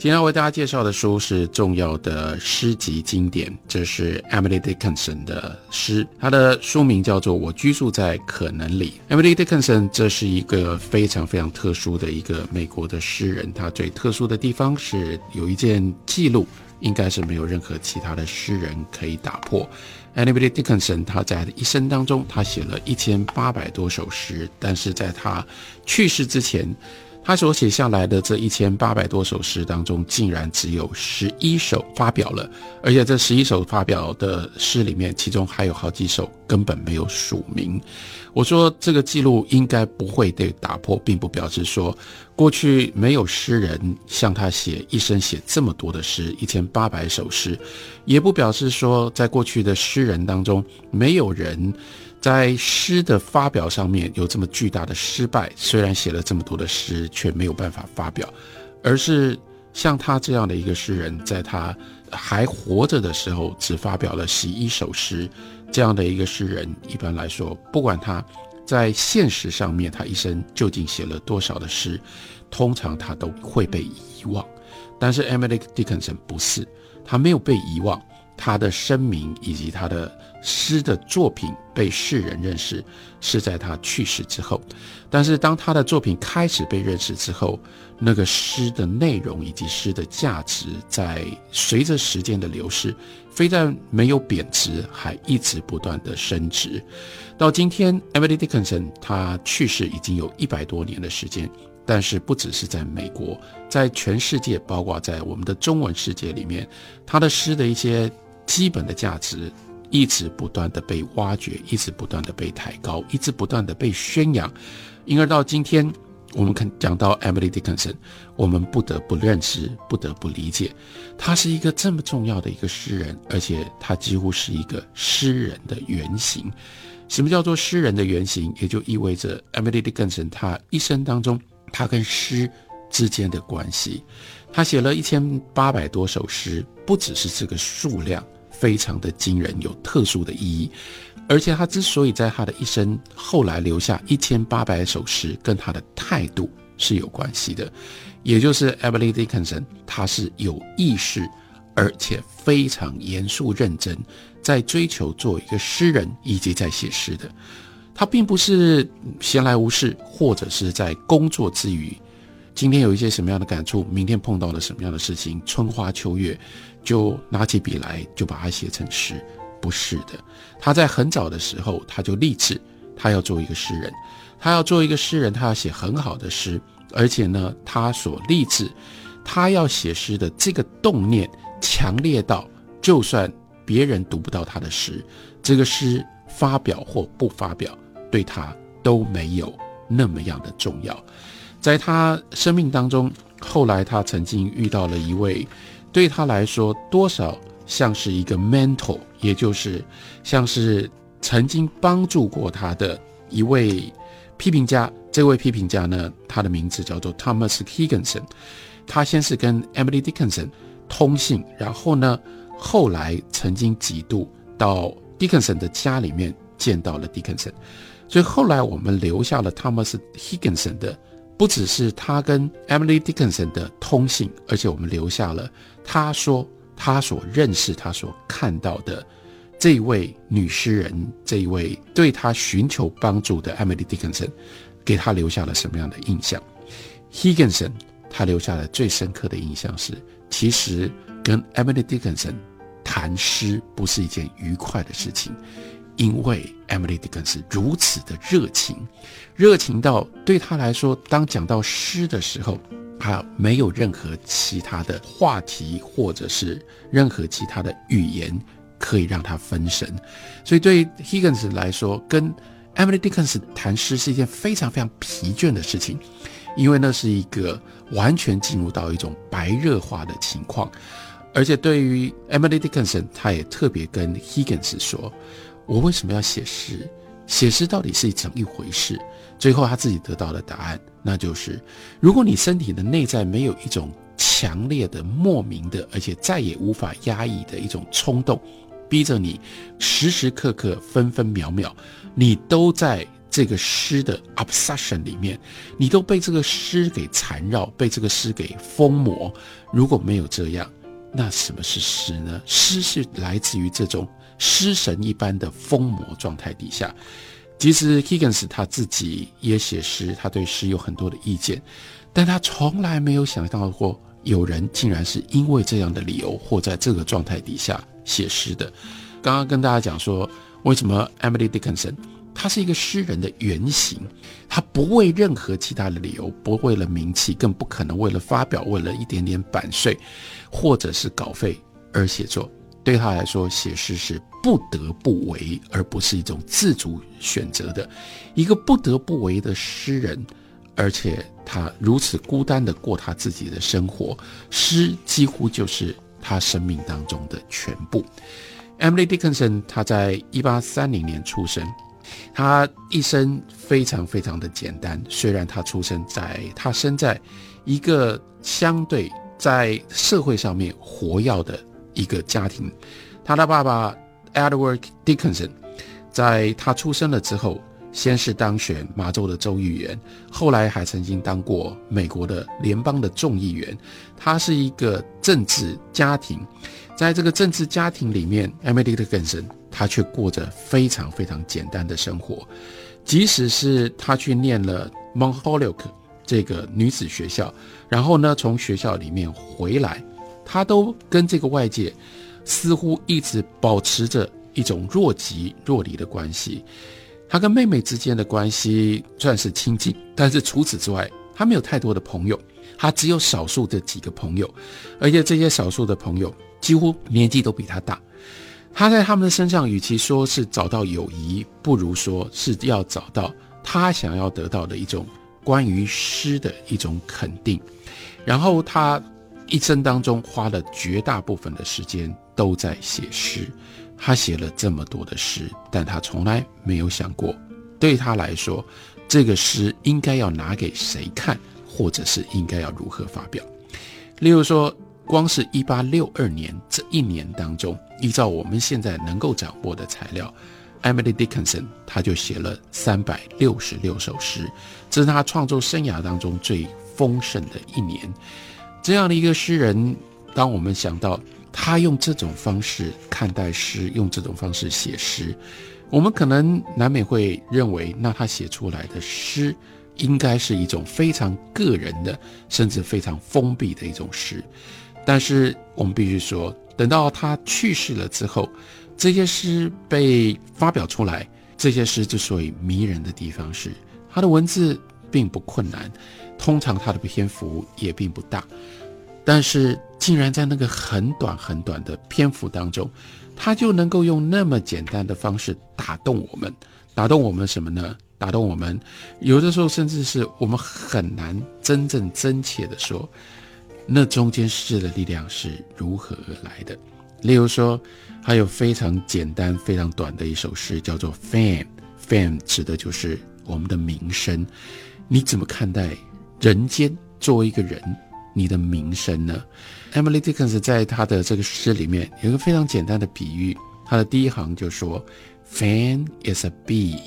今天为大家介绍的书是重要的诗集经典，这是 Emily Dickinson 的诗，它的书名叫做《我居住在可能里》。Emily Dickinson 这是一个非常非常特殊的一个美国的诗人，他最特殊的地方是有一件记录，应该是没有任何其他的诗人可以打破。Emily Dickinson 他在一生当中，他写了一千八百多首诗，但是在他去世之前。他所写下来的这一千八百多首诗当中，竟然只有十一首发表了，而且这十一首发表的诗里面，其中还有好几首根本没有署名。我说这个记录应该不会被打破，并不表示说过去没有诗人向他写一生写这么多的诗，一千八百首诗，也不表示说在过去的诗人当中没有人。在诗的发表上面有这么巨大的失败，虽然写了这么多的诗，却没有办法发表，而是像他这样的一个诗人，在他还活着的时候，只发表了十一首诗，这样的一个诗人，一般来说，不管他在现实上面他一生究竟写了多少的诗，通常他都会被遗忘。但是 Emily Dickinson 不是，他没有被遗忘，他的声名以及他的。诗的作品被世人认识是在他去世之后，但是当他的作品开始被认识之后，那个诗的内容以及诗的价值在随着时间的流逝，非但没有贬值，还一直不断的升值。到今天，Emily Dickinson 他去世已经有一百多年的时间，但是不只是在美国，在全世界，包括在我们的中文世界里面，他的诗的一些基本的价值。一直不断的被挖掘，一直不断的被抬高，一直不断的被宣扬，因而到今天，我们看讲到 Emily Dickinson，我们不得不认识，不得不理解，他是一个这么重要的一个诗人，而且他几乎是一个诗人的原型。什么叫做诗人的原型？也就意味着 Emily Dickinson 他一生当中，他跟诗之间的关系，他写了一千八百多首诗，不只是这个数量。非常的惊人，有特殊的意义，而且他之所以在他的一生后来留下一千八百首诗，跟他的态度是有关系的，也就是 Emily Dickinson，他是有意识，而且非常严肃认真，在追求做一个诗人，以及在写诗的。他并不是闲来无事，或者是在工作之余。今天有一些什么样的感触？明天碰到了什么样的事情？春花秋月，就拿起笔来，就把它写成诗。不是的，他在很早的时候，他就立志，他要做一个诗人。他要做一个诗人，他要写很好的诗，而且呢，他所立志，他要写诗的这个动念强烈到，就算别人读不到他的诗，这个诗发表或不发表，对他都没有那么样的重要。在他生命当中，后来他曾经遇到了一位，对他来说多少像是一个 mentor，也就是像是曾经帮助过他的一位批评家。这位批评家呢，他的名字叫做 Thomas Higginson。他先是跟 Emily Dickinson 通信，然后呢，后来曾经几度到 Dickinson 的家里面见到了 Dickinson。所以后来我们留下了 Thomas Higginson 的。不只是他跟 Emily Dickinson 的通信，而且我们留下了他说他所认识、他所看到的这一位女诗人，这一位对他寻求帮助的 Emily Dickinson，给他留下了什么样的印象？Higginson 他留下了最深刻的印象是，其实跟 Emily Dickinson 谈诗不是一件愉快的事情。因为 Emily Dickinson 如此的热情，热情到对他来说，当讲到诗的时候，他没有任何其他的话题，或者是任何其他的语言可以让他分神。所以对 Higgins 来说，跟 Emily Dickinson 谈诗是一件非常非常疲倦的事情，因为那是一个完全进入到一种白热化的情况。而且对于 Emily Dickinson，他也特别跟 Higgins 说。我为什么要写诗？写诗到底是怎么一回事？最后他自己得到的答案，那就是如果你身体的内在没有一种强烈的、莫名的，而且再也无法压抑的一种冲动，逼着你时时刻刻、分分秒秒，你都在这个诗的 obsession 里面，你都被这个诗给缠绕，被这个诗给疯魔。如果没有这样，那什么是诗呢？诗是来自于这种诗神一般的疯魔状态底下。其实 Higgins 他自己也写诗，他对诗有很多的意见，但他从来没有想到过有人竟然是因为这样的理由或在这个状态底下写诗的。刚刚跟大家讲说，为什么 Emily Dickinson 他是一个诗人的原型，他不为任何其他的理由，不为了名气，更不可能为了发表，为了一点点版税或者是稿费而写作。对他来说，写诗是不得不为，而不是一种自主选择的。一个不得不为的诗人，而且他如此孤单的过他自己的生活，诗几乎就是他生命当中的全部。Emily Dickinson，他在一八三零年出生，他一生非常非常的简单。虽然他出生在他生在一个相对在社会上面活跃的。一个家庭，他的爸爸 Edward Dickinson，在他出生了之后，先是当选马州的州议员，后来还曾经当过美国的联邦的众议员。他是一个政治家庭，在这个政治家庭里面，Emily Dickinson 他却过着非常非常简单的生活。即使是他去念了 Mont Holyoke 这个女子学校，然后呢，从学校里面回来。他都跟这个外界似乎一直保持着一种若即若离的关系。他跟妹妹之间的关系算是亲近，但是除此之外，他没有太多的朋友。他只有少数的几个朋友，而且这些少数的朋友几乎年纪都比他大。他在他们的身上，与其说是找到友谊，不如说是要找到他想要得到的一种关于诗的一种肯定。然后他。一生当中花了绝大部分的时间都在写诗，他写了这么多的诗，但他从来没有想过，对他来说，这个诗应该要拿给谁看，或者是应该要如何发表。例如说，光是一八六二年这一年当中，依照我们现在能够掌握的材料，Emily Dickinson 他就写了三百六十六首诗，这是他创作生涯当中最丰盛的一年。这样的一个诗人，当我们想到他用这种方式看待诗，用这种方式写诗，我们可能难免会认为，那他写出来的诗应该是一种非常个人的，甚至非常封闭的一种诗。但是我们必须说，等到他去世了之后，这些诗被发表出来，这些诗之所以迷人的地方是，他的文字并不困难。通常他的篇幅也并不大，但是竟然在那个很短很短的篇幅当中，他就能够用那么简单的方式打动我们，打动我们什么呢？打动我们，有的时候甚至是我们很难真正真切的说，那中间诗的力量是如何而来的。例如说，还有非常简单、非常短的一首诗，叫做《FAM，FAM 指的就是我们的名声。你怎么看待？人间作为一个人，你的名声呢？Emily Dickinson 在他的这个诗里面有一个非常简单的比喻，他的第一行就说：“Fan is a bee。”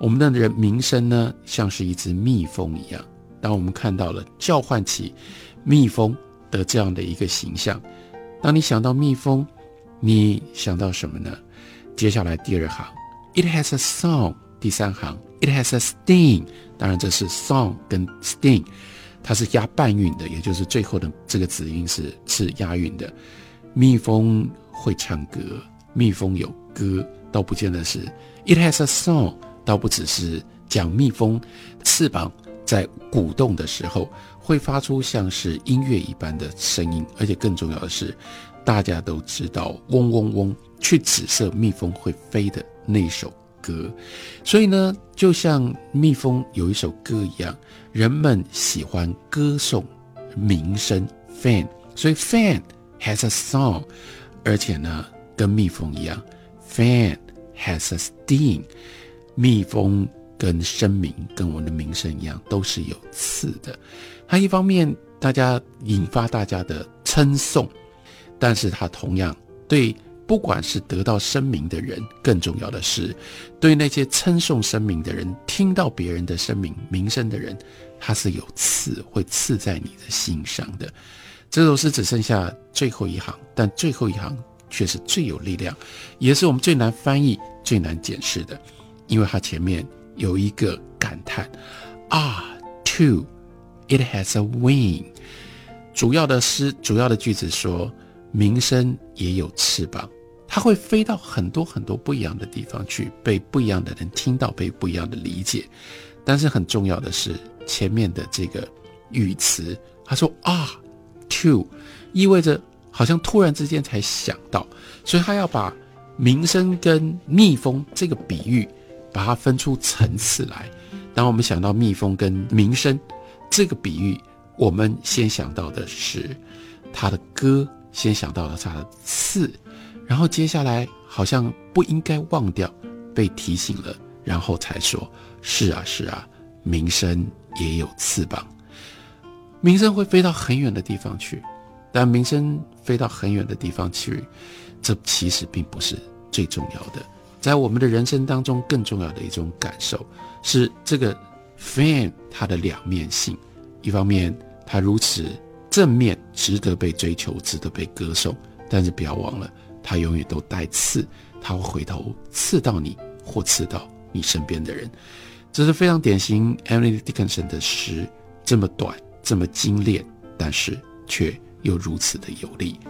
我们的人名声呢，像是一只蜜蜂一样。当我们看到了叫唤起蜜蜂的这样的一个形象，当你想到蜜蜂，你想到什么呢？接下来第二行，It has a song。第三行，It has a sting。当然，这是 song 跟 sting，它是押半韵的，也就是最后的这个子音是是押韵的。蜜蜂会唱歌，蜜蜂有歌，倒不见得是 It has a song，倒不只是讲蜜蜂翅膀在鼓动的时候会发出像是音乐一般的声音，而且更重要的是，大家都知道嗡嗡嗡去指涉蜜蜂会飞的那一首。歌，所以呢，就像蜜蜂有一首歌一样，人们喜欢歌颂名声 fan，所以 fan has a song，而且呢，跟蜜蜂一样，fan has a sting，蜜蜂跟声明跟我们的名声一样，都是有刺的。它一方面大家引发大家的称颂，但是它同样对不管是得到声明的人，更重要的是对那些称颂声明的人，听到别人的声明名声的人，他是有刺，会刺在你的心上的。这首诗只剩下最后一行，但最后一行却是最有力量，也是我们最难翻译、最难解释的，因为它前面有一个感叹啊，too，it has a wing。主要的诗，主要的句子说，名声也有翅膀，它会飞到很多很多不一样的地方去，被不一样的人听到，被不一样的理解。但是很重要的是前面的这个语词，他说啊。to 意味着好像突然之间才想到，所以他要把名声跟蜜蜂这个比喻，把它分出层次来。当我们想到蜜蜂跟名声这个比喻，我们先想到的是它的歌，先想到了它的刺，然后接下来好像不应该忘掉，被提醒了，然后才说：是啊，是啊，名声也有翅膀。名声会飞到很远的地方去，但名声飞到很远的地方去，这其实并不是最重要的。在我们的人生当中，更重要的一种感受是这个 fame 它的两面性。一方面，它如此正面，值得被追求，值得被歌颂；但是不要忘了，它永远都带刺，它会回头刺到你，或刺到你身边的人。这是非常典型 Emily Dickinson 的诗，这么短。这么精炼，但是却又如此的有力。